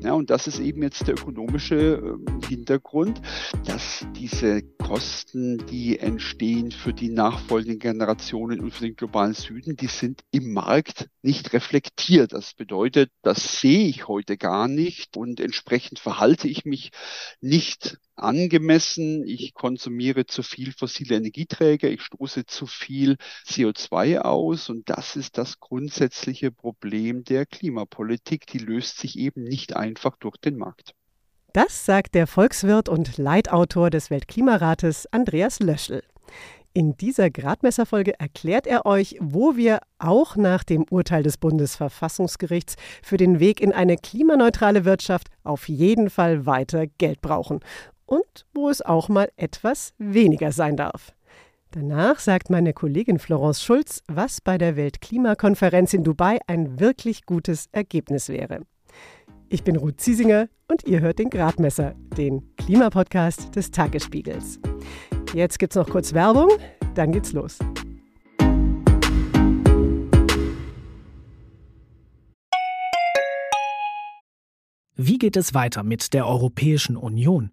Ja, und das ist eben jetzt der ökonomische äh, Hintergrund, dass diese Kosten, die entstehen für die nachfolgenden Generationen und für den globalen Süden, die sind im Markt nicht reflektiert. Das bedeutet, das sehe ich heute gar nicht und entsprechend verhalte ich mich nicht angemessen. Ich konsumiere zu viel fossile Energieträger, ich stoße zu viel CO2 aus und das ist das grundsätzliche Problem der Klimapolitik. Die löst sich eben nicht einfach durch den Markt. Das sagt der Volkswirt und Leitautor des Weltklimarates Andreas Löschel. In dieser Gradmesserfolge erklärt er euch, wo wir auch nach dem Urteil des Bundesverfassungsgerichts für den Weg in eine klimaneutrale Wirtschaft auf jeden Fall weiter Geld brauchen und wo es auch mal etwas weniger sein darf. Danach sagt meine Kollegin Florence Schulz, was bei der Weltklimakonferenz in Dubai ein wirklich gutes Ergebnis wäre. Ich bin Ruth Ziesinger und ihr hört den Gradmesser, den Klimapodcast des Tagesspiegels. Jetzt gibt's noch kurz Werbung, dann geht's los. Wie geht es weiter mit der Europäischen Union?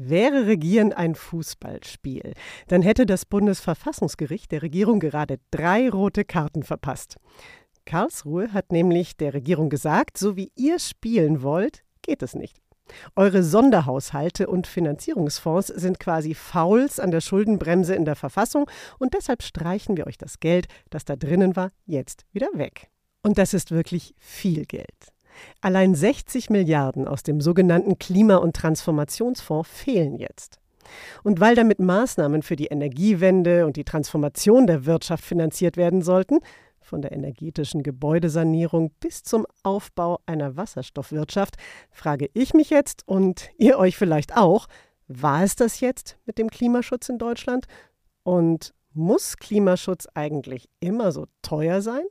Wäre Regieren ein Fußballspiel, dann hätte das Bundesverfassungsgericht der Regierung gerade drei rote Karten verpasst. Karlsruhe hat nämlich der Regierung gesagt, so wie ihr spielen wollt, geht es nicht. Eure Sonderhaushalte und Finanzierungsfonds sind quasi Fouls an der Schuldenbremse in der Verfassung und deshalb streichen wir euch das Geld, das da drinnen war, jetzt wieder weg. Und das ist wirklich viel Geld. Allein 60 Milliarden aus dem sogenannten Klima- und Transformationsfonds fehlen jetzt. Und weil damit Maßnahmen für die Energiewende und die Transformation der Wirtschaft finanziert werden sollten, von der energetischen Gebäudesanierung bis zum Aufbau einer Wasserstoffwirtschaft, frage ich mich jetzt und ihr euch vielleicht auch, war es das jetzt mit dem Klimaschutz in Deutschland? Und muss Klimaschutz eigentlich immer so teuer sein?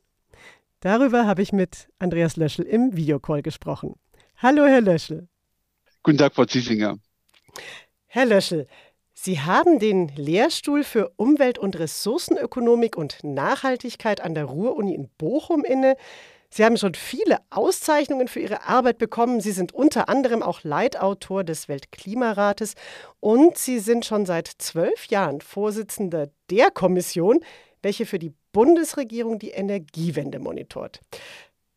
Darüber habe ich mit Andreas Löschel im Videocall gesprochen. Hallo, Herr Löschel. Guten Tag, Frau Ziesinger. Herr Löschel, Sie haben den Lehrstuhl für Umwelt- und Ressourcenökonomik und Nachhaltigkeit an der Ruhr-Uni in Bochum inne. Sie haben schon viele Auszeichnungen für Ihre Arbeit bekommen. Sie sind unter anderem auch Leitautor des Weltklimarates und Sie sind schon seit zwölf Jahren Vorsitzender der Kommission, welche für die Bundesregierung die Energiewende monitort.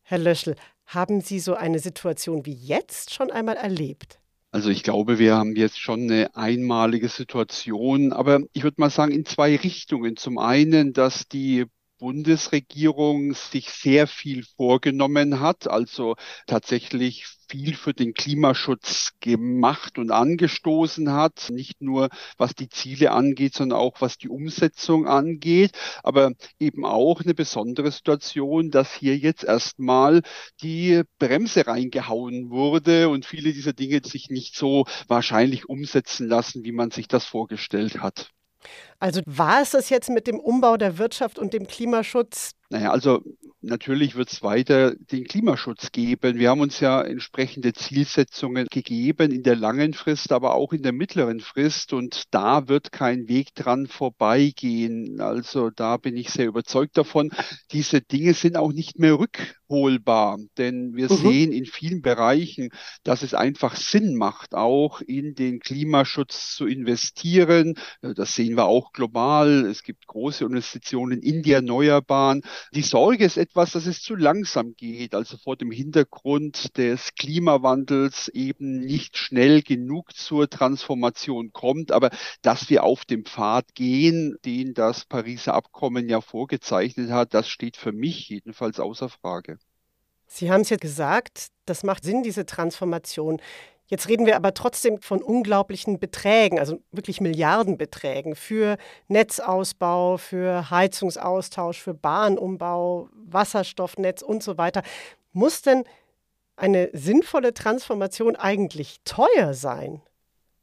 Herr Löschel, haben Sie so eine Situation wie jetzt schon einmal erlebt? Also ich glaube, wir haben jetzt schon eine einmalige Situation, aber ich würde mal sagen in zwei Richtungen. Zum einen, dass die Bundesregierung sich sehr viel vorgenommen hat, also tatsächlich viel für den Klimaschutz gemacht und angestoßen hat, nicht nur was die Ziele angeht, sondern auch was die Umsetzung angeht, aber eben auch eine besondere Situation, dass hier jetzt erstmal die Bremse reingehauen wurde und viele dieser Dinge sich nicht so wahrscheinlich umsetzen lassen, wie man sich das vorgestellt hat. Also war es das jetzt mit dem Umbau der Wirtschaft und dem Klimaschutz naja, also natürlich wird es weiter den Klimaschutz geben. Wir haben uns ja entsprechende Zielsetzungen gegeben in der langen Frist, aber auch in der mittleren Frist. Und da wird kein Weg dran vorbeigehen. Also da bin ich sehr überzeugt davon. Diese Dinge sind auch nicht mehr rückholbar, denn wir mhm. sehen in vielen Bereichen, dass es einfach Sinn macht, auch in den Klimaschutz zu investieren. Das sehen wir auch global. Es gibt große Investitionen in die Erneuerbaren. Die Sorge ist etwas, dass es zu langsam geht, also vor dem Hintergrund des Klimawandels eben nicht schnell genug zur Transformation kommt, aber dass wir auf dem Pfad gehen, den das Pariser Abkommen ja vorgezeichnet hat, das steht für mich jedenfalls außer Frage. Sie haben es ja gesagt, das macht Sinn, diese Transformation. Jetzt reden wir aber trotzdem von unglaublichen Beträgen, also wirklich Milliardenbeträgen für Netzausbau, für Heizungsaustausch, für Bahnumbau, Wasserstoffnetz und so weiter. Muss denn eine sinnvolle Transformation eigentlich teuer sein?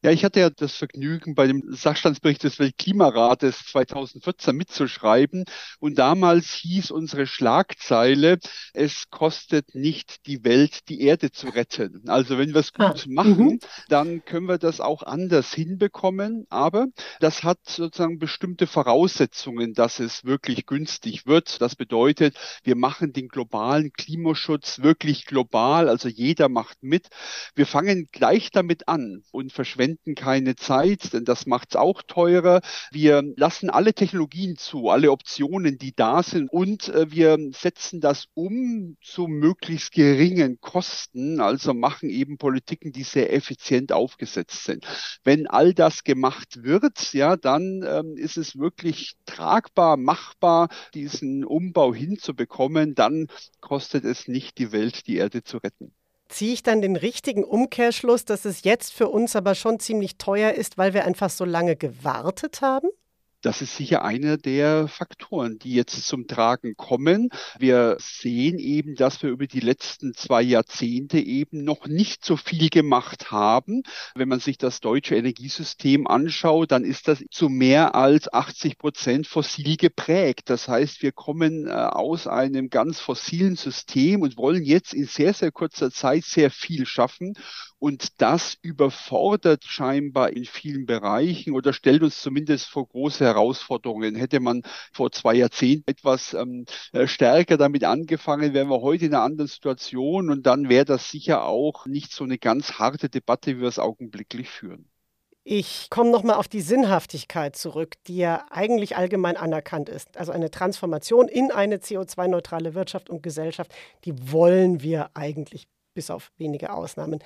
Ja, ich hatte ja das Vergnügen, bei dem Sachstandsbericht des Weltklimarates 2014 mitzuschreiben. Und damals hieß unsere Schlagzeile, es kostet nicht die Welt, die Erde zu retten. Also wenn wir es gut ah, machen, mhm. dann können wir das auch anders hinbekommen. Aber das hat sozusagen bestimmte Voraussetzungen, dass es wirklich günstig wird. Das bedeutet, wir machen den globalen Klimaschutz wirklich global. Also jeder macht mit. Wir fangen gleich damit an und verschwenden verschwenden keine Zeit, denn das macht es auch teurer. Wir lassen alle Technologien zu, alle Optionen, die da sind und äh, wir setzen das um zu möglichst geringen Kosten, also machen eben Politiken, die sehr effizient aufgesetzt sind. Wenn all das gemacht wird, ja, dann ähm, ist es wirklich tragbar, machbar, diesen Umbau hinzubekommen, dann kostet es nicht die Welt, die Erde zu retten ziehe ich dann den richtigen Umkehrschluss, dass es jetzt für uns aber schon ziemlich teuer ist, weil wir einfach so lange gewartet haben? Das ist sicher einer der Faktoren, die jetzt zum Tragen kommen. Wir sehen eben, dass wir über die letzten zwei Jahrzehnte eben noch nicht so viel gemacht haben. Wenn man sich das deutsche Energiesystem anschaut, dann ist das zu mehr als 80 Prozent fossil geprägt. Das heißt, wir kommen äh, aus einem ganz fossilen System und wollen jetzt in sehr, sehr kurzer Zeit sehr viel schaffen. Und das überfordert scheinbar in vielen Bereichen oder stellt uns zumindest vor große Herausforderungen. Hätte man vor zwei Jahrzehnten etwas ähm, äh, stärker damit angefangen, wären wir heute in einer anderen Situation und dann wäre das sicher auch nicht so eine ganz harte Debatte, wie wir es augenblicklich führen. Ich komme nochmal auf die Sinnhaftigkeit zurück, die ja eigentlich allgemein anerkannt ist. Also eine Transformation in eine CO2-neutrale Wirtschaft und Gesellschaft, die wollen wir eigentlich bis auf wenige Ausnahmen.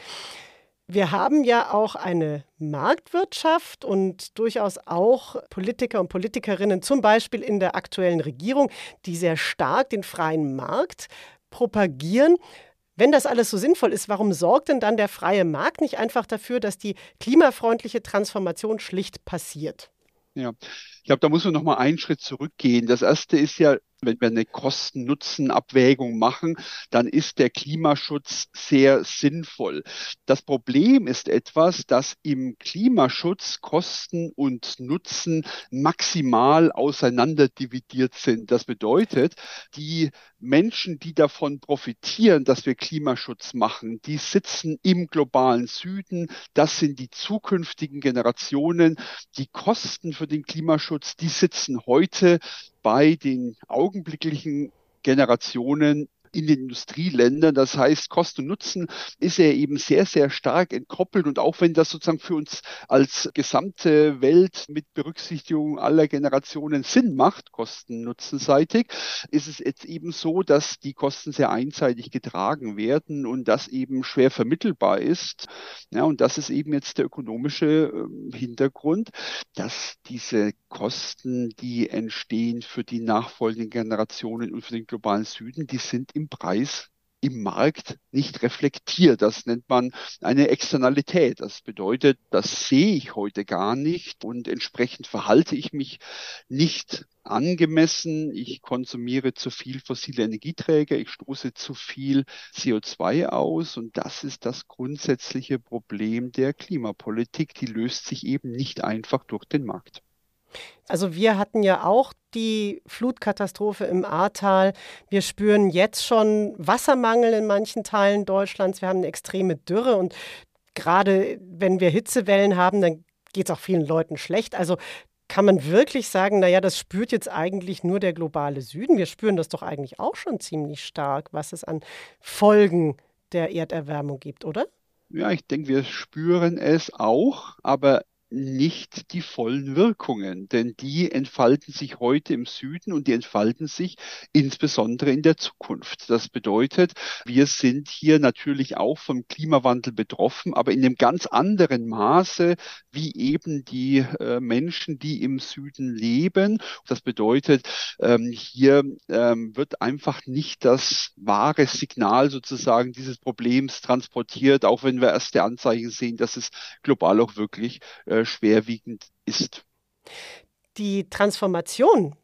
Wir haben ja auch eine Marktwirtschaft und durchaus auch Politiker und Politikerinnen, zum Beispiel in der aktuellen Regierung, die sehr stark den freien Markt propagieren. Wenn das alles so sinnvoll ist, warum sorgt denn dann der freie Markt nicht einfach dafür, dass die klimafreundliche Transformation schlicht passiert? Ja, ich glaube, da muss man noch mal einen Schritt zurückgehen. Das erste ist ja, wenn wir eine Kosten-Nutzen-Abwägung machen, dann ist der Klimaschutz sehr sinnvoll. Das Problem ist etwas, dass im Klimaschutz Kosten und Nutzen maximal auseinanderdividiert sind. Das bedeutet, die Menschen, die davon profitieren, dass wir Klimaschutz machen, die sitzen im globalen Süden. Das sind die zukünftigen Generationen. Die Kosten für den Klimaschutz, die sitzen heute bei den augenblicklichen Generationen in den Industrieländern. Das heißt, Kosten und Nutzen ist er eben sehr, sehr stark entkoppelt. Und auch wenn das sozusagen für uns als gesamte Welt mit Berücksichtigung aller Generationen Sinn macht, kosten-nutzenseitig, ist es jetzt eben so, dass die Kosten sehr einseitig getragen werden und das eben schwer vermittelbar ist. Ja, und das ist eben jetzt der ökonomische ähm, Hintergrund, dass diese Kosten, die entstehen für die nachfolgenden Generationen und für den globalen Süden, die sind im im Preis im Markt nicht reflektiert. Das nennt man eine Externalität. Das bedeutet, das sehe ich heute gar nicht und entsprechend verhalte ich mich nicht angemessen. Ich konsumiere zu viel fossile Energieträger, ich stoße zu viel CO2 aus und das ist das grundsätzliche Problem der Klimapolitik. Die löst sich eben nicht einfach durch den Markt. Also wir hatten ja auch die Flutkatastrophe im Ahrtal. Wir spüren jetzt schon Wassermangel in manchen Teilen Deutschlands. Wir haben eine extreme Dürre und gerade wenn wir Hitzewellen haben, dann geht es auch vielen Leuten schlecht. Also kann man wirklich sagen, naja, das spürt jetzt eigentlich nur der globale Süden. Wir spüren das doch eigentlich auch schon ziemlich stark, was es an Folgen der Erderwärmung gibt, oder? Ja, ich denke, wir spüren es auch, aber nicht die vollen Wirkungen, denn die entfalten sich heute im Süden und die entfalten sich insbesondere in der Zukunft. Das bedeutet, wir sind hier natürlich auch vom Klimawandel betroffen, aber in einem ganz anderen Maße wie eben die äh, Menschen, die im Süden leben. Das bedeutet, ähm, hier ähm, wird einfach nicht das wahre Signal sozusagen dieses Problems transportiert, auch wenn wir erste Anzeichen sehen, dass es global auch wirklich äh, schwerwiegend ist. Die Transformation,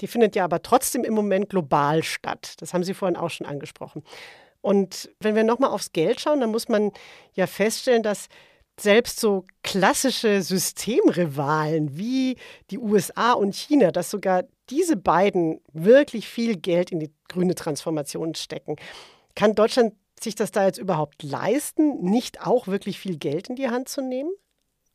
die findet ja aber trotzdem im Moment global statt. Das haben Sie vorhin auch schon angesprochen. Und wenn wir nochmal aufs Geld schauen, dann muss man ja feststellen, dass selbst so klassische Systemrivalen wie die USA und China, dass sogar diese beiden wirklich viel Geld in die grüne Transformation stecken. Kann Deutschland sich das da jetzt überhaupt leisten, nicht auch wirklich viel Geld in die Hand zu nehmen?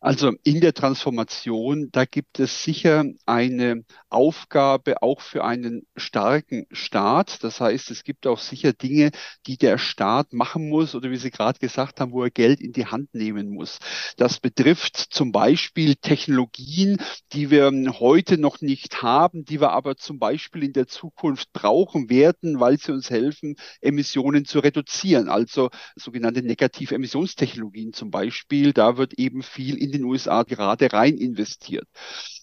Also in der Transformation, da gibt es sicher eine Aufgabe auch für einen starken Staat. Das heißt, es gibt auch sicher Dinge, die der Staat machen muss oder wie Sie gerade gesagt haben, wo er Geld in die Hand nehmen muss. Das betrifft zum Beispiel Technologien, die wir heute noch nicht haben, die wir aber zum Beispiel in der Zukunft brauchen werden, weil sie uns helfen, Emissionen zu reduzieren. Also sogenannte negative Emissionstechnologien zum Beispiel. Da wird eben viel in den USA gerade rein investiert.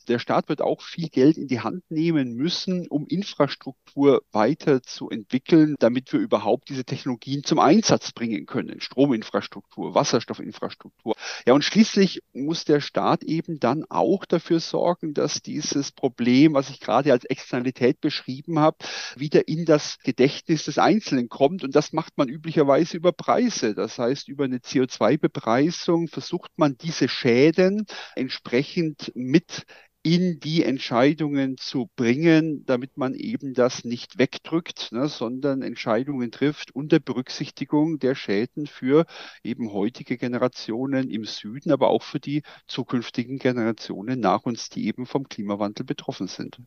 Der Staat wird auch viel Geld in die Hand nehmen müssen, um Infrastruktur weiterzuentwickeln, damit wir überhaupt diese Technologien zum Einsatz bringen können. Strominfrastruktur, Wasserstoffinfrastruktur. Ja, und schließlich muss der Staat eben dann auch dafür sorgen, dass dieses Problem, was ich gerade als Externalität beschrieben habe, wieder in das Gedächtnis des Einzelnen kommt. Und das macht man üblicherweise über Preise. Das heißt, über eine CO2-Bepreisung versucht man diese Schäden entsprechend mit in die Entscheidungen zu bringen, damit man eben das nicht wegdrückt, ne, sondern Entscheidungen trifft unter Berücksichtigung der Schäden für eben heutige Generationen im Süden, aber auch für die zukünftigen Generationen nach uns, die eben vom Klimawandel betroffen sind.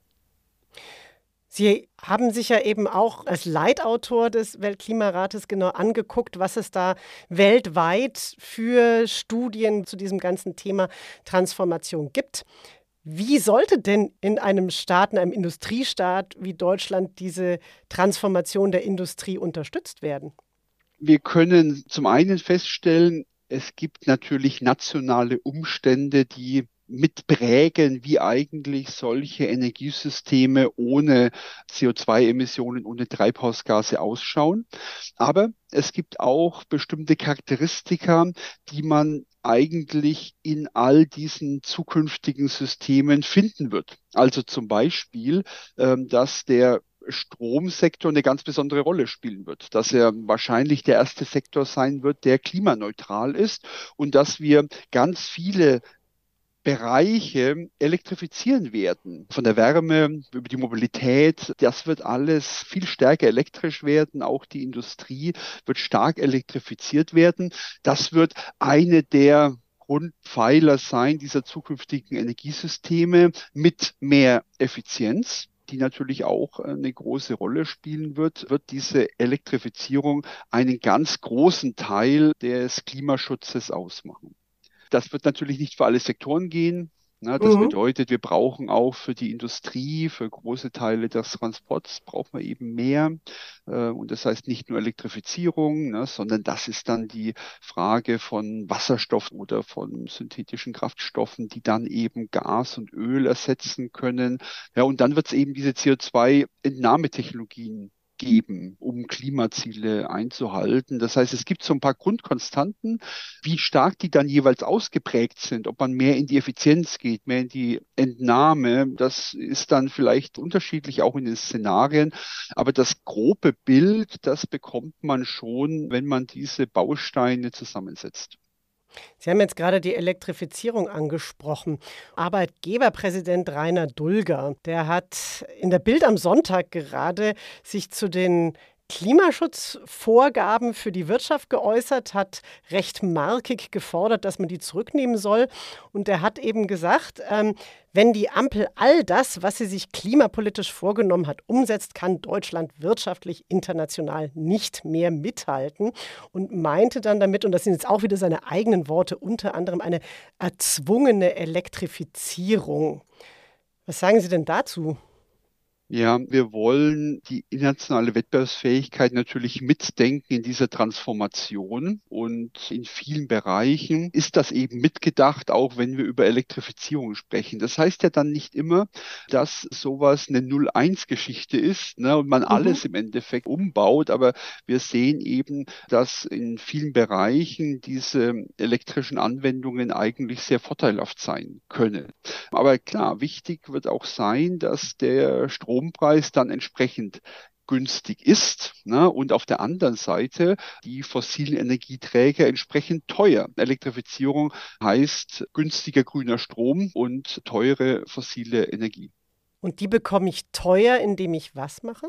Sie haben sich ja eben auch als Leitautor des Weltklimarates genau angeguckt, was es da weltweit für Studien zu diesem ganzen Thema Transformation gibt. Wie sollte denn in einem Staat, in einem Industriestaat wie Deutschland diese Transformation der Industrie unterstützt werden? Wir können zum einen feststellen, es gibt natürlich nationale Umstände, die mitprägen, wie eigentlich solche Energiesysteme ohne CO2-Emissionen, ohne Treibhausgase ausschauen. Aber es gibt auch bestimmte Charakteristika, die man eigentlich in all diesen zukünftigen Systemen finden wird. Also zum Beispiel, ähm, dass der Stromsektor eine ganz besondere Rolle spielen wird, dass er wahrscheinlich der erste Sektor sein wird, der klimaneutral ist und dass wir ganz viele Bereiche elektrifizieren werden. Von der Wärme über die Mobilität, das wird alles viel stärker elektrisch werden. Auch die Industrie wird stark elektrifiziert werden. Das wird eine der Grundpfeiler sein dieser zukünftigen Energiesysteme mit mehr Effizienz die natürlich auch eine große Rolle spielen wird, wird diese Elektrifizierung einen ganz großen Teil des Klimaschutzes ausmachen. Das wird natürlich nicht für alle Sektoren gehen. Na, das mhm. bedeutet, wir brauchen auch für die Industrie, für große Teile des Transports brauchen wir eben mehr. Äh, und das heißt nicht nur Elektrifizierung, ne, sondern das ist dann die Frage von Wasserstoff oder von synthetischen Kraftstoffen, die dann eben Gas und Öl ersetzen können. Ja, und dann wird es eben diese CO2-Entnahmetechnologien geben, um Klimaziele einzuhalten. Das heißt, es gibt so ein paar Grundkonstanten, wie stark die dann jeweils ausgeprägt sind, ob man mehr in die Effizienz geht, mehr in die Entnahme. Das ist dann vielleicht unterschiedlich auch in den Szenarien. Aber das grobe Bild, das bekommt man schon, wenn man diese Bausteine zusammensetzt. Sie haben jetzt gerade die Elektrifizierung angesprochen. Arbeitgeberpräsident Rainer Dulger, der hat in der Bild am Sonntag gerade sich zu den Klimaschutzvorgaben für die Wirtschaft geäußert, hat recht markig gefordert, dass man die zurücknehmen soll. Und er hat eben gesagt, ähm, wenn die Ampel all das, was sie sich klimapolitisch vorgenommen hat, umsetzt, kann Deutschland wirtschaftlich international nicht mehr mithalten. Und meinte dann damit, und das sind jetzt auch wieder seine eigenen Worte, unter anderem eine erzwungene Elektrifizierung. Was sagen Sie denn dazu? Ja, wir wollen die internationale Wettbewerbsfähigkeit natürlich mitdenken in dieser Transformation und in vielen Bereichen ist das eben mitgedacht, auch wenn wir über Elektrifizierung sprechen. Das heißt ja dann nicht immer, dass sowas eine 0-1-Geschichte ist ne, und man mhm. alles im Endeffekt umbaut, aber wir sehen eben, dass in vielen Bereichen diese elektrischen Anwendungen eigentlich sehr vorteilhaft sein können. Aber klar, wichtig wird auch sein, dass der Strom Strompreis dann entsprechend günstig ist ne? und auf der anderen Seite die fossilen Energieträger entsprechend teuer. Elektrifizierung heißt günstiger grüner Strom und teure fossile Energie. Und die bekomme ich teuer, indem ich was mache?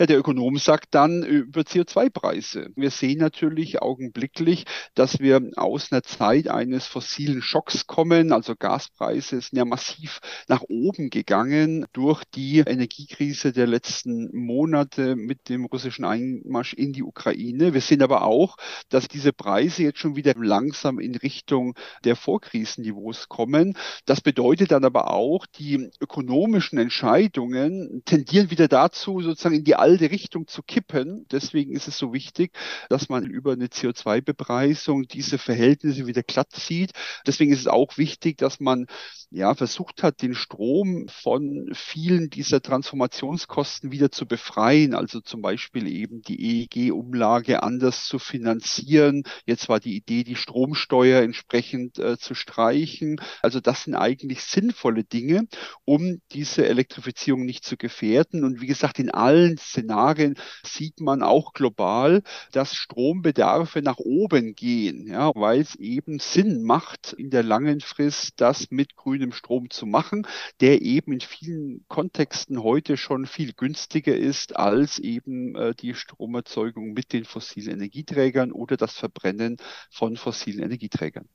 Ja, der Ökonom sagt dann über CO2-Preise. Wir sehen natürlich augenblicklich, dass wir aus einer Zeit eines fossilen Schocks kommen. Also Gaspreise sind ja massiv nach oben gegangen durch die Energiekrise der letzten Monate mit dem russischen Einmarsch in die Ukraine. Wir sehen aber auch, dass diese Preise jetzt schon wieder langsam in Richtung der Vorkrisenniveaus kommen. Das bedeutet dann aber auch, die ökonomischen Entscheidungen tendieren wieder dazu, sozusagen in die alte Richtung zu kippen. Deswegen ist es so wichtig, dass man über eine CO2-Bepreisung diese Verhältnisse wieder glatt zieht. Deswegen ist es auch wichtig, dass man ja versucht hat, den Strom von vielen dieser Transformationskosten wieder zu befreien. Also zum Beispiel eben die EEG-Umlage anders zu finanzieren. Jetzt war die Idee, die Stromsteuer entsprechend äh, zu streichen. Also das sind eigentlich sinnvolle Dinge, um diese Elektrifizierung nicht zu gefährden. Und wie gesagt, in allen Szenarien sieht man auch global, dass Strombedarfe nach oben gehen, ja, weil es eben Sinn macht, in der langen Frist das mit grünem Strom zu machen, der eben in vielen Kontexten heute schon viel günstiger ist als eben äh, die Stromerzeugung mit den fossilen Energieträgern oder das Verbrennen von fossilen Energieträgern.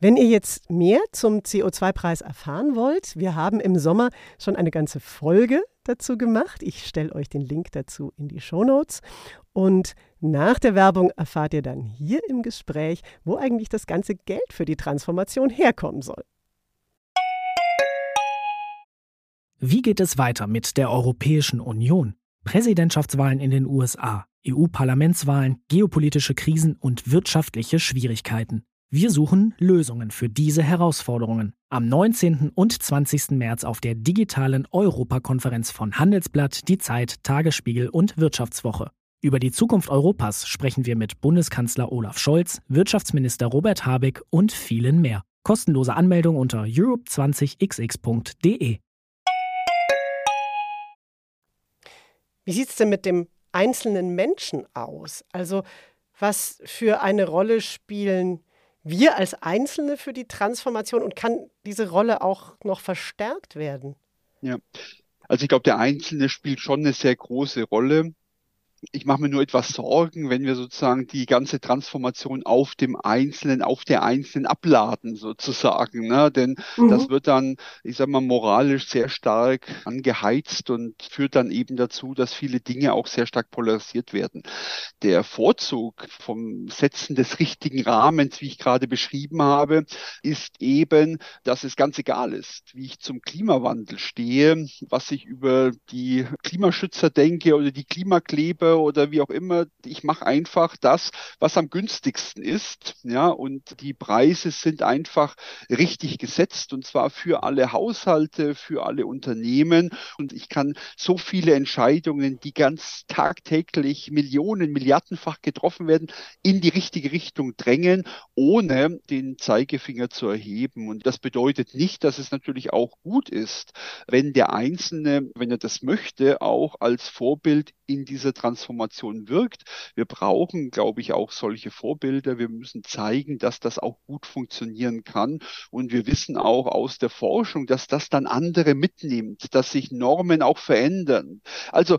Wenn ihr jetzt mehr zum CO2-Preis erfahren wollt, wir haben im Sommer schon eine ganze Folge dazu gemacht. Ich stelle euch den Link dazu in die Show Notes. Und nach der Werbung erfahrt ihr dann hier im Gespräch, wo eigentlich das ganze Geld für die Transformation herkommen soll. Wie geht es weiter mit der Europäischen Union? Präsidentschaftswahlen in den USA, EU-Parlamentswahlen, geopolitische Krisen und wirtschaftliche Schwierigkeiten. Wir suchen Lösungen für diese Herausforderungen. Am 19. und 20. März auf der digitalen Europakonferenz von Handelsblatt, Die Zeit, Tagesspiegel und Wirtschaftswoche. Über die Zukunft Europas sprechen wir mit Bundeskanzler Olaf Scholz, Wirtschaftsminister Robert Habeck und vielen mehr. Kostenlose Anmeldung unter europe20xx.de. Wie sieht es denn mit dem einzelnen Menschen aus? Also was für eine Rolle spielen wir als Einzelne für die Transformation und kann diese Rolle auch noch verstärkt werden? Ja, also ich glaube, der Einzelne spielt schon eine sehr große Rolle ich mache mir nur etwas Sorgen, wenn wir sozusagen die ganze Transformation auf dem Einzelnen, auf der Einzelnen abladen sozusagen. Ne? Denn mhm. das wird dann, ich sag mal, moralisch sehr stark angeheizt und führt dann eben dazu, dass viele Dinge auch sehr stark polarisiert werden. Der Vorzug vom Setzen des richtigen Rahmens, wie ich gerade beschrieben habe, ist eben, dass es ganz egal ist, wie ich zum Klimawandel stehe, was ich über die Klimaschützer denke oder die Klimakleber oder wie auch immer. Ich mache einfach das, was am günstigsten ist. Ja, und die Preise sind einfach richtig gesetzt und zwar für alle Haushalte, für alle Unternehmen. Und ich kann so viele Entscheidungen, die ganz tagtäglich Millionen, Milliardenfach getroffen werden, in die richtige Richtung drängen, ohne den Zeigefinger zu erheben. Und das bedeutet nicht, dass es natürlich auch gut ist, wenn der Einzelne, wenn er das möchte, auch als Vorbild in dieser Transformation wirkt. Wir brauchen, glaube ich, auch solche Vorbilder. Wir müssen zeigen, dass das auch gut funktionieren kann. Und wir wissen auch aus der Forschung, dass das dann andere mitnimmt, dass sich Normen auch verändern. Also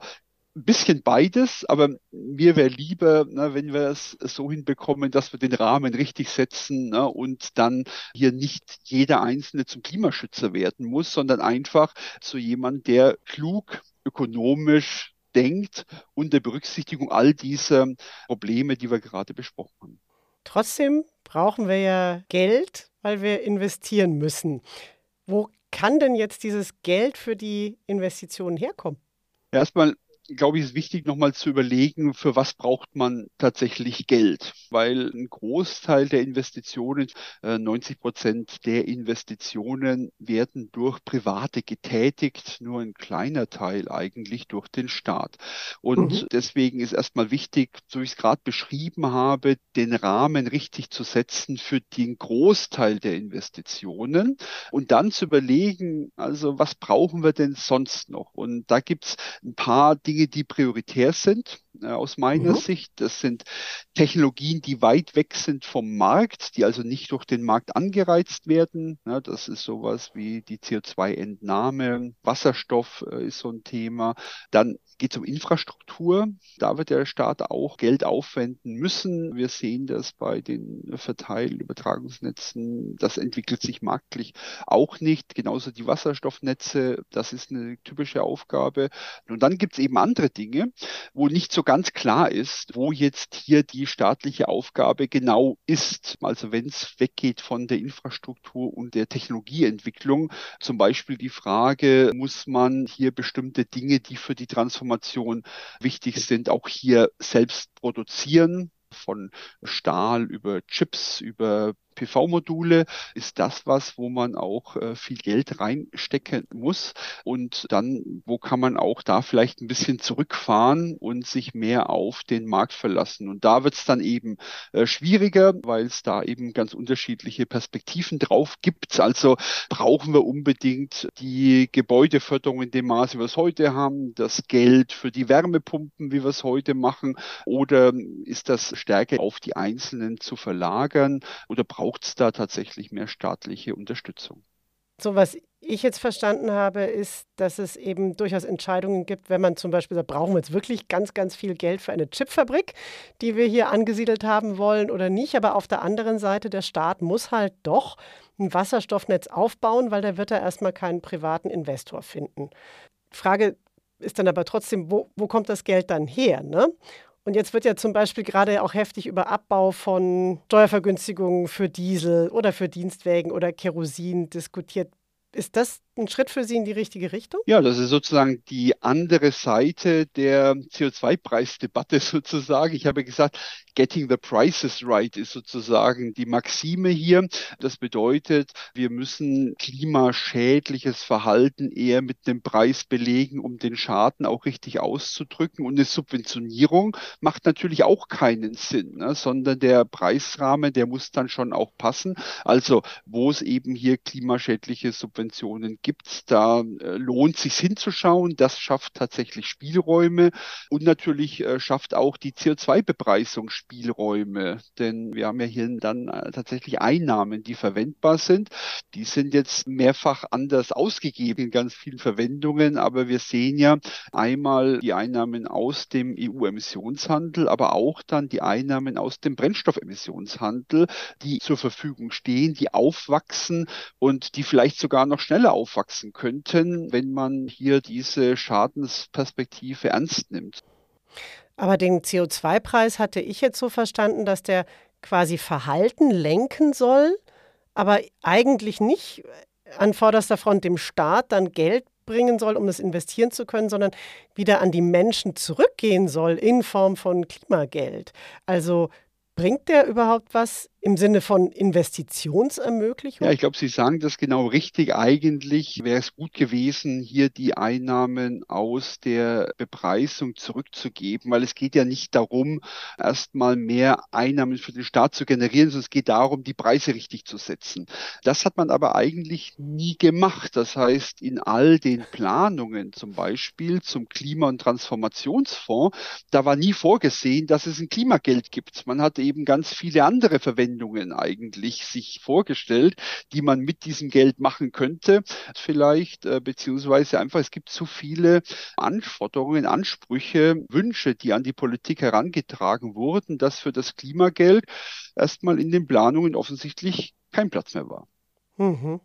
ein bisschen beides, aber mir wäre lieber, ne, wenn wir es so hinbekommen, dass wir den Rahmen richtig setzen ne, und dann hier nicht jeder Einzelne zum Klimaschützer werden muss, sondern einfach zu jemand, der klug, ökonomisch, denkt unter Berücksichtigung all dieser Probleme, die wir gerade besprochen haben. Trotzdem brauchen wir ja Geld, weil wir investieren müssen. Wo kann denn jetzt dieses Geld für die Investitionen herkommen? Erstmal glaube ich, ist wichtig, nochmal zu überlegen, für was braucht man tatsächlich Geld. Weil ein Großteil der Investitionen, 90 äh, Prozent der Investitionen werden durch Private getätigt, nur ein kleiner Teil eigentlich durch den Staat. Und mhm. deswegen ist erstmal wichtig, so wie ich es gerade beschrieben habe, den Rahmen richtig zu setzen für den Großteil der Investitionen und dann zu überlegen, also was brauchen wir denn sonst noch? Und da gibt es ein paar Dinge, Dinge, die prioritär sind aus meiner mhm. Sicht. Das sind Technologien, die weit weg sind vom Markt, die also nicht durch den Markt angereizt werden. Ja, das ist sowas wie die CO2-Entnahme. Wasserstoff äh, ist so ein Thema. Dann geht es um Infrastruktur. Da wird der Staat auch Geld aufwenden müssen. Wir sehen das bei den Verteilübertragungsnetzen. Das entwickelt sich marktlich auch nicht. Genauso die Wasserstoffnetze. Das ist eine typische Aufgabe. Und dann gibt es eben andere Dinge, wo nicht so ganz klar ist, wo jetzt hier die staatliche Aufgabe genau ist. Also wenn es weggeht von der Infrastruktur und der Technologieentwicklung, zum Beispiel die Frage, muss man hier bestimmte Dinge, die für die Transformation wichtig sind, auch hier selbst produzieren? von Stahl über Chips, über PV-Module ist das was, wo man auch äh, viel Geld reinstecken muss. Und dann, wo kann man auch da vielleicht ein bisschen zurückfahren und sich mehr auf den Markt verlassen. Und da wird es dann eben äh, schwieriger, weil es da eben ganz unterschiedliche Perspektiven drauf gibt. Also brauchen wir unbedingt die Gebäudeförderung in dem Maße, wie wir es heute haben, das Geld für die Wärmepumpen, wie wir es heute machen, oder ist das stärker auf die Einzelnen zu verlagern oder brauchen braucht es da tatsächlich mehr staatliche Unterstützung. So was ich jetzt verstanden habe, ist, dass es eben durchaus Entscheidungen gibt, wenn man zum Beispiel sagt, brauchen wir jetzt wirklich ganz, ganz viel Geld für eine Chipfabrik, die wir hier angesiedelt haben wollen oder nicht. Aber auf der anderen Seite, der Staat muss halt doch ein Wasserstoffnetz aufbauen, weil da wird er erstmal keinen privaten Investor finden. Frage ist dann aber trotzdem, wo, wo kommt das Geld dann her? Ne? Und jetzt wird ja zum Beispiel gerade auch heftig über Abbau von Steuervergünstigungen für Diesel oder für Dienstwägen oder Kerosin diskutiert. Ist das ein Schritt für Sie in die richtige Richtung? Ja, das ist sozusagen die andere Seite der CO2-Preisdebatte sozusagen. Ich habe gesagt, getting the prices right ist sozusagen die Maxime hier. Das bedeutet, wir müssen klimaschädliches Verhalten eher mit dem Preis belegen, um den Schaden auch richtig auszudrücken. Und eine Subventionierung macht natürlich auch keinen Sinn, ne? sondern der Preisrahmen, der muss dann schon auch passen. Also, wo es eben hier klimaschädliche Subventionen gibt, da äh, lohnt sich hinzuschauen. Das schafft tatsächlich Spielräume und natürlich äh, schafft auch die CO2-Bepreisung Spielräume. Denn wir haben ja hier dann äh, tatsächlich Einnahmen, die verwendbar sind. Die sind jetzt mehrfach anders ausgegeben in ganz vielen Verwendungen, aber wir sehen ja einmal die Einnahmen aus dem EU-Emissionshandel, aber auch dann die Einnahmen aus dem Brennstoffemissionshandel, die zur Verfügung stehen, die aufwachsen und die vielleicht sogar noch schneller aufwachsen könnten, wenn man hier diese Schadensperspektive ernst nimmt. Aber den CO2-Preis hatte ich jetzt so verstanden, dass der quasi Verhalten lenken soll, aber eigentlich nicht an vorderster Front dem Staat dann Geld bringen soll, um das investieren zu können, sondern wieder an die Menschen zurückgehen soll in Form von Klimageld. Also bringt der überhaupt was im Sinne von Investitionsermöglichung? Ja, ich glaube, Sie sagen das genau richtig. Eigentlich wäre es gut gewesen, hier die Einnahmen aus der Bepreisung zurückzugeben, weil es geht ja nicht darum, erstmal mehr Einnahmen für den Staat zu generieren, sondern es geht darum, die Preise richtig zu setzen. Das hat man aber eigentlich nie gemacht. Das heißt, in all den Planungen zum Beispiel zum Klima- und Transformationsfonds, da war nie vorgesehen, dass es ein Klimageld gibt. Man hat eben ganz viele andere Verwendungen Anwendungen eigentlich sich vorgestellt, die man mit diesem Geld machen könnte. Vielleicht, äh, beziehungsweise einfach, es gibt zu viele Anforderungen, Ansprüche, Wünsche, die an die Politik herangetragen wurden, dass für das Klimageld erstmal in den Planungen offensichtlich kein Platz mehr war. Mhm.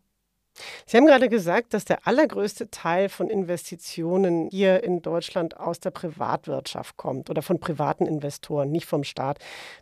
Sie haben gerade gesagt, dass der allergrößte Teil von Investitionen hier in Deutschland aus der Privatwirtschaft kommt oder von privaten Investoren, nicht vom Staat.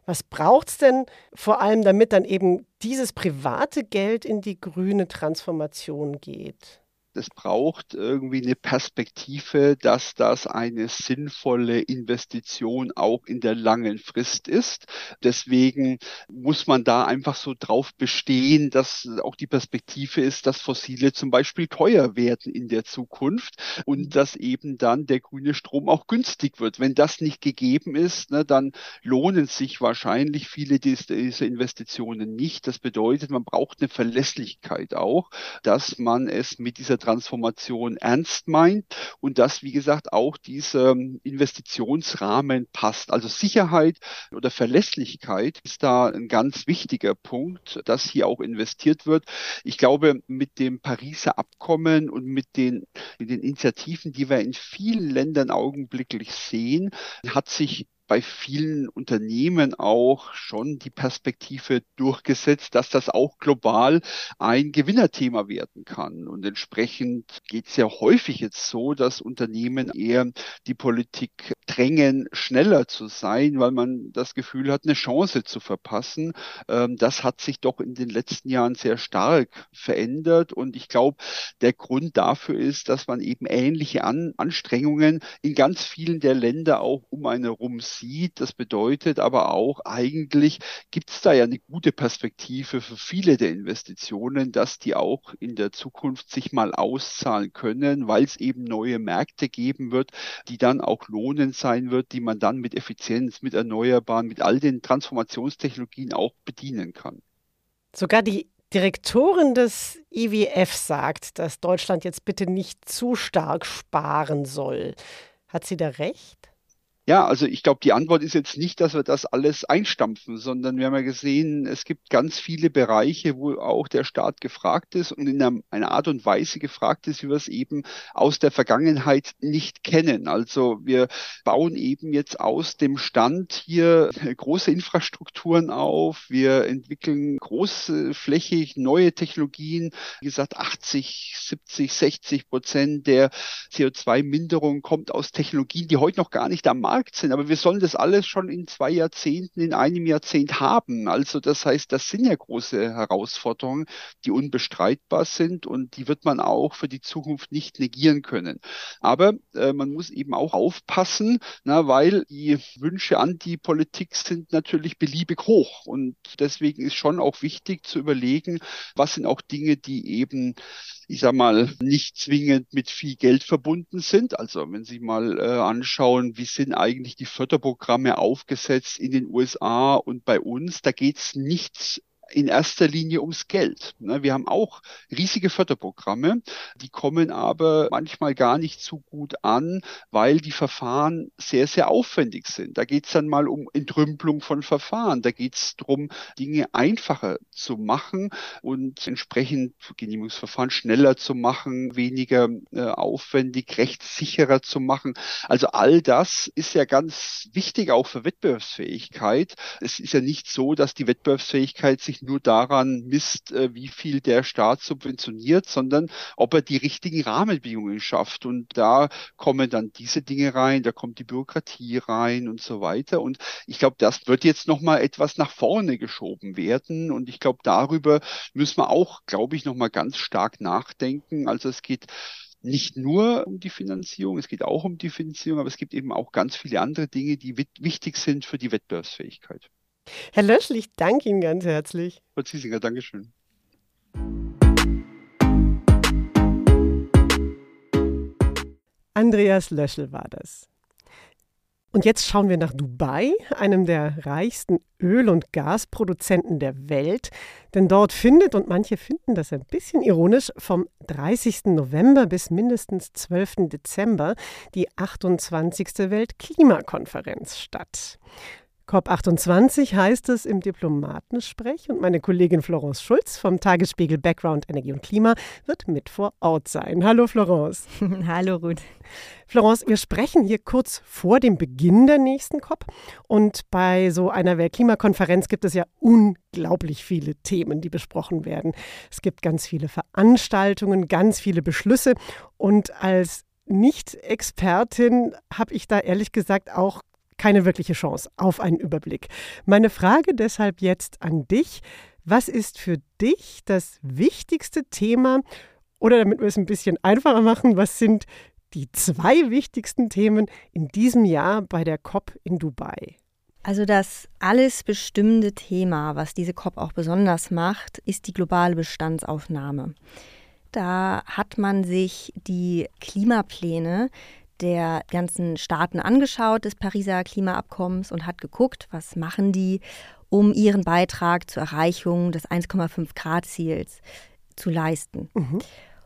Was braucht es denn vor allem, damit dann eben dieses private Geld in die grüne Transformation geht? Es braucht irgendwie eine Perspektive, dass das eine sinnvolle Investition auch in der langen Frist ist. Deswegen muss man da einfach so drauf bestehen, dass auch die Perspektive ist, dass Fossile zum Beispiel teuer werden in der Zukunft und dass eben dann der grüne Strom auch günstig wird. Wenn das nicht gegeben ist, ne, dann lohnen sich wahrscheinlich viele dieser Investitionen nicht. Das bedeutet, man braucht eine Verlässlichkeit auch, dass man es mit dieser Transformation ernst meint und dass, wie gesagt, auch dieser Investitionsrahmen passt. Also Sicherheit oder Verlässlichkeit ist da ein ganz wichtiger Punkt, dass hier auch investiert wird. Ich glaube, mit dem Pariser Abkommen und mit den, mit den Initiativen, die wir in vielen Ländern augenblicklich sehen, hat sich bei vielen Unternehmen auch schon die Perspektive durchgesetzt, dass das auch global ein Gewinnerthema werden kann. Und entsprechend geht es ja häufig jetzt so, dass Unternehmen eher die Politik drängen, schneller zu sein, weil man das Gefühl hat, eine Chance zu verpassen. Ähm, das hat sich doch in den letzten Jahren sehr stark verändert. Und ich glaube, der Grund dafür ist, dass man eben ähnliche Anstrengungen in ganz vielen der Länder auch um einen herum sieht. Das bedeutet aber auch, eigentlich gibt es da ja eine gute Perspektive für viele der Investitionen, dass die auch in der Zukunft sich mal auszahlen können, weil es eben neue Märkte geben wird, die dann auch lohnend sein wird, die man dann mit Effizienz, mit Erneuerbaren, mit all den Transformationstechnologien auch bedienen kann. Sogar die Direktorin des IWF sagt, dass Deutschland jetzt bitte nicht zu stark sparen soll. Hat sie da recht? Ja, also ich glaube, die Antwort ist jetzt nicht, dass wir das alles einstampfen, sondern wir haben ja gesehen, es gibt ganz viele Bereiche, wo auch der Staat gefragt ist und in einer, Art und Weise gefragt ist, wie wir es eben aus der Vergangenheit nicht kennen. Also wir bauen eben jetzt aus dem Stand hier große Infrastrukturen auf, wir entwickeln großflächig neue Technologien. Wie gesagt, 80, 70, 60 Prozent der CO2-Minderung kommt aus Technologien, die heute noch gar nicht am Markt Markt sind. Aber wir sollen das alles schon in zwei Jahrzehnten, in einem Jahrzehnt haben. Also das heißt, das sind ja große Herausforderungen, die unbestreitbar sind und die wird man auch für die Zukunft nicht negieren können. Aber äh, man muss eben auch aufpassen, na, weil die Wünsche an die Politik sind natürlich beliebig hoch. Und deswegen ist schon auch wichtig zu überlegen, was sind auch Dinge, die eben ich sag mal, nicht zwingend mit viel Geld verbunden sind. Also wenn Sie mal äh, anschauen, wie sind eigentlich die Förderprogramme aufgesetzt in den USA und bei uns, da geht's nichts in erster Linie ums Geld. Ne? Wir haben auch riesige Förderprogramme, die kommen aber manchmal gar nicht so gut an, weil die Verfahren sehr, sehr aufwendig sind. Da geht es dann mal um Entrümpelung von Verfahren. Da geht es darum, Dinge einfacher zu machen und entsprechend Genehmigungsverfahren schneller zu machen, weniger äh, aufwendig, rechtssicherer zu machen. Also all das ist ja ganz wichtig auch für Wettbewerbsfähigkeit. Es ist ja nicht so, dass die Wettbewerbsfähigkeit sich nicht nur daran misst, äh, wie viel der Staat subventioniert, sondern ob er die richtigen Rahmenbedingungen schafft. Und da kommen dann diese Dinge rein, da kommt die Bürokratie rein und so weiter. Und ich glaube, das wird jetzt nochmal etwas nach vorne geschoben werden. Und ich glaube, darüber müssen wir auch, glaube ich, nochmal ganz stark nachdenken. Also es geht nicht nur um die Finanzierung, es geht auch um die Finanzierung, aber es gibt eben auch ganz viele andere Dinge, die wichtig sind für die Wettbewerbsfähigkeit. Herr Löschl, ich danke Ihnen ganz herzlich. Frau Ziesinger, Dankeschön. Andreas Löschel war das. Und jetzt schauen wir nach Dubai, einem der reichsten Öl- und Gasproduzenten der Welt. Denn dort findet, und manche finden das ein bisschen ironisch, vom 30. November bis mindestens 12. Dezember die 28. Weltklimakonferenz statt. COP28 heißt es im Diplomatensprech und meine Kollegin Florence Schulz vom Tagesspiegel Background Energie und Klima wird mit vor Ort sein. Hallo Florence. Hallo Ruth. Florence, wir sprechen hier kurz vor dem Beginn der nächsten COP und bei so einer Weltklimakonferenz gibt es ja unglaublich viele Themen, die besprochen werden. Es gibt ganz viele Veranstaltungen, ganz viele Beschlüsse und als Nicht-Expertin habe ich da ehrlich gesagt auch keine wirkliche Chance auf einen Überblick. Meine Frage deshalb jetzt an dich. Was ist für dich das wichtigste Thema? Oder damit wir es ein bisschen einfacher machen, was sind die zwei wichtigsten Themen in diesem Jahr bei der COP in Dubai? Also das alles bestimmende Thema, was diese COP auch besonders macht, ist die globale Bestandsaufnahme. Da hat man sich die Klimapläne der ganzen Staaten angeschaut des Pariser Klimaabkommens und hat geguckt, was machen die, um ihren Beitrag zur Erreichung des 1,5 Grad Ziels zu leisten. Mhm.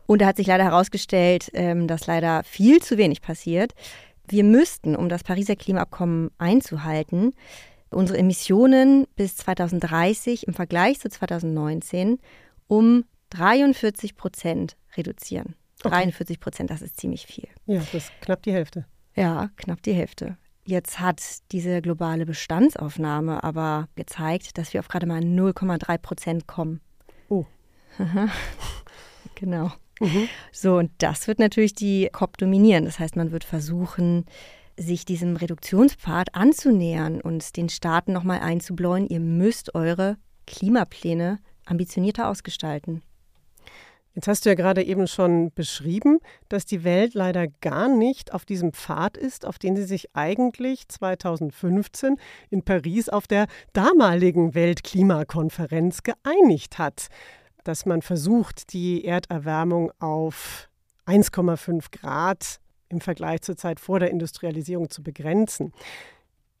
Und da hat sich leider herausgestellt, ähm, dass leider viel zu wenig passiert. Wir müssten, um das Pariser Klimaabkommen einzuhalten, unsere Emissionen bis 2030 im Vergleich zu 2019 um 43 Prozent reduzieren. Okay. 43 Prozent, das ist ziemlich viel. Ja, das ist knapp die Hälfte. Ja, knapp die Hälfte. Jetzt hat diese globale Bestandsaufnahme aber gezeigt, dass wir auf gerade mal 0,3 Prozent kommen. Oh. genau. Mhm. So, und das wird natürlich die COP dominieren. Das heißt, man wird versuchen, sich diesem Reduktionspfad anzunähern und den Staaten nochmal einzubläuen, ihr müsst eure Klimapläne ambitionierter ausgestalten. Jetzt hast du ja gerade eben schon beschrieben, dass die Welt leider gar nicht auf diesem Pfad ist, auf den sie sich eigentlich 2015 in Paris auf der damaligen Weltklimakonferenz geeinigt hat. Dass man versucht, die Erderwärmung auf 1,5 Grad im Vergleich zur Zeit vor der Industrialisierung zu begrenzen.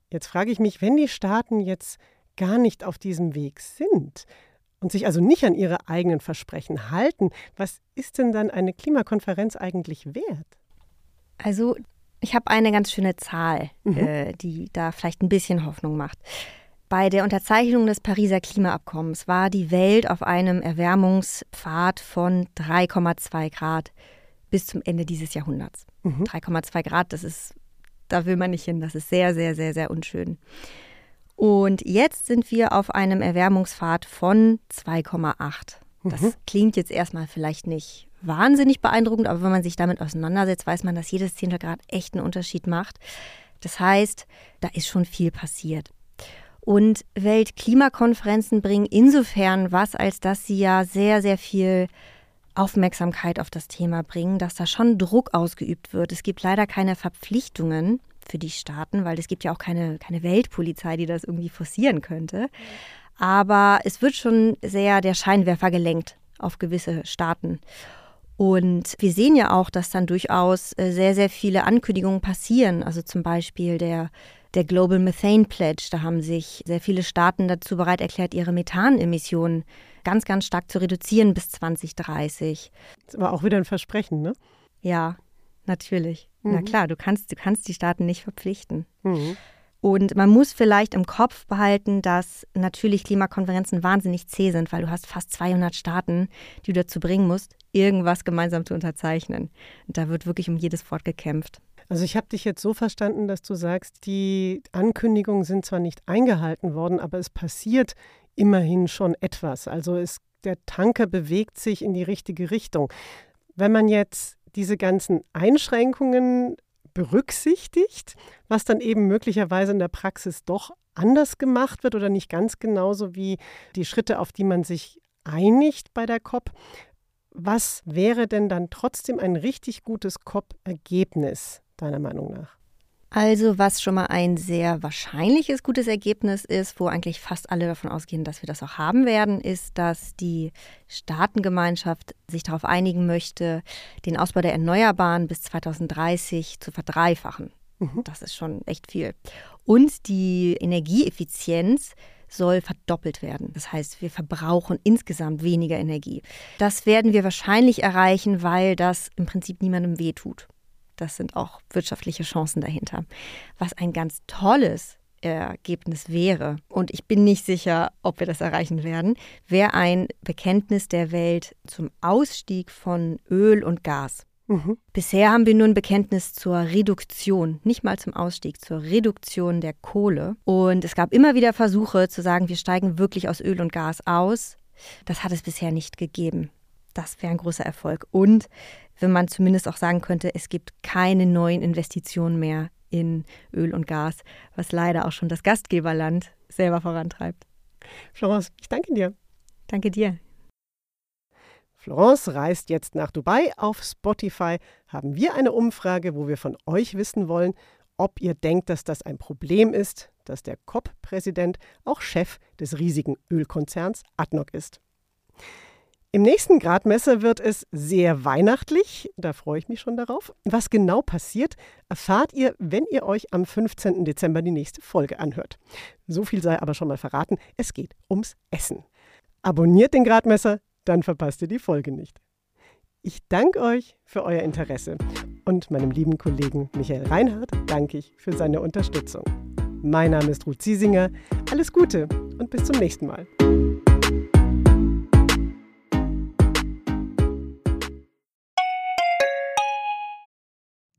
Jetzt frage ich mich, wenn die Staaten jetzt gar nicht auf diesem Weg sind, und sich also nicht an ihre eigenen Versprechen halten, was ist denn dann eine Klimakonferenz eigentlich wert? Also ich habe eine ganz schöne Zahl, mhm. äh, die da vielleicht ein bisschen Hoffnung macht. Bei der Unterzeichnung des Pariser Klimaabkommens war die Welt auf einem Erwärmungspfad von 3,2 Grad bis zum Ende dieses Jahrhunderts. Mhm. 3,2 Grad, das ist, da will man nicht hin, das ist sehr, sehr, sehr, sehr unschön. Und jetzt sind wir auf einem Erwärmungspfad von 2,8. Das mhm. klingt jetzt erstmal vielleicht nicht wahnsinnig beeindruckend, aber wenn man sich damit auseinandersetzt, weiß man, dass jedes Zehntel Grad echt einen Unterschied macht. Das heißt, da ist schon viel passiert. Und Weltklimakonferenzen bringen insofern was, als dass sie ja sehr, sehr viel Aufmerksamkeit auf das Thema bringen, dass da schon Druck ausgeübt wird. Es gibt leider keine Verpflichtungen für die Staaten, weil es gibt ja auch keine, keine Weltpolizei, die das irgendwie forcieren könnte. Aber es wird schon sehr der Scheinwerfer gelenkt auf gewisse Staaten. Und wir sehen ja auch, dass dann durchaus äh, sehr, sehr viele Ankündigungen passieren. Also zum Beispiel der, der Global Methane Pledge. Da haben sich sehr viele Staaten dazu bereit erklärt, ihre Methanemissionen ganz, ganz stark zu reduzieren bis 2030. Das war auch wieder ein Versprechen, ne? Ja, Natürlich. Mhm. Na klar, du kannst, du kannst die Staaten nicht verpflichten. Mhm. Und man muss vielleicht im Kopf behalten, dass natürlich Klimakonferenzen wahnsinnig zäh sind, weil du hast fast 200 Staaten, die du dazu bringen musst, irgendwas gemeinsam zu unterzeichnen. Und da wird wirklich um jedes Wort gekämpft. Also ich habe dich jetzt so verstanden, dass du sagst, die Ankündigungen sind zwar nicht eingehalten worden, aber es passiert immerhin schon etwas. Also es, der Tanker bewegt sich in die richtige Richtung. Wenn man jetzt diese ganzen Einschränkungen berücksichtigt, was dann eben möglicherweise in der Praxis doch anders gemacht wird oder nicht ganz genauso wie die Schritte, auf die man sich einigt bei der COP. Was wäre denn dann trotzdem ein richtig gutes COP-Ergebnis, deiner Meinung nach? Also was schon mal ein sehr wahrscheinliches gutes Ergebnis ist, wo eigentlich fast alle davon ausgehen, dass wir das auch haben werden, ist, dass die Staatengemeinschaft sich darauf einigen möchte, den Ausbau der Erneuerbaren bis 2030 zu verdreifachen. Mhm. Das ist schon echt viel. Und die Energieeffizienz soll verdoppelt werden. Das heißt, wir verbrauchen insgesamt weniger Energie. Das werden wir wahrscheinlich erreichen, weil das im Prinzip niemandem wehtut. Das sind auch wirtschaftliche Chancen dahinter. Was ein ganz tolles Ergebnis wäre, und ich bin nicht sicher, ob wir das erreichen werden, wäre ein Bekenntnis der Welt zum Ausstieg von Öl und Gas. Mhm. Bisher haben wir nur ein Bekenntnis zur Reduktion, nicht mal zum Ausstieg, zur Reduktion der Kohle. Und es gab immer wieder Versuche zu sagen, wir steigen wirklich aus Öl und Gas aus. Das hat es bisher nicht gegeben. Das wäre ein großer Erfolg. Und wenn man zumindest auch sagen könnte, es gibt keine neuen Investitionen mehr in Öl und Gas, was leider auch schon das Gastgeberland selber vorantreibt. Florence, ich danke dir. Danke dir. Florence reist jetzt nach Dubai. Auf Spotify haben wir eine Umfrage, wo wir von euch wissen wollen, ob ihr denkt, dass das ein Problem ist, dass der COP-Präsident auch Chef des riesigen Ölkonzerns ADNOC ist. Im nächsten Gradmesser wird es sehr weihnachtlich. Da freue ich mich schon darauf. Was genau passiert, erfahrt ihr, wenn ihr euch am 15. Dezember die nächste Folge anhört. So viel sei aber schon mal verraten. Es geht ums Essen. Abonniert den Gradmesser, dann verpasst ihr die Folge nicht. Ich danke euch für euer Interesse und meinem lieben Kollegen Michael Reinhardt danke ich für seine Unterstützung. Mein Name ist Ruth Ziesinger. Alles Gute und bis zum nächsten Mal.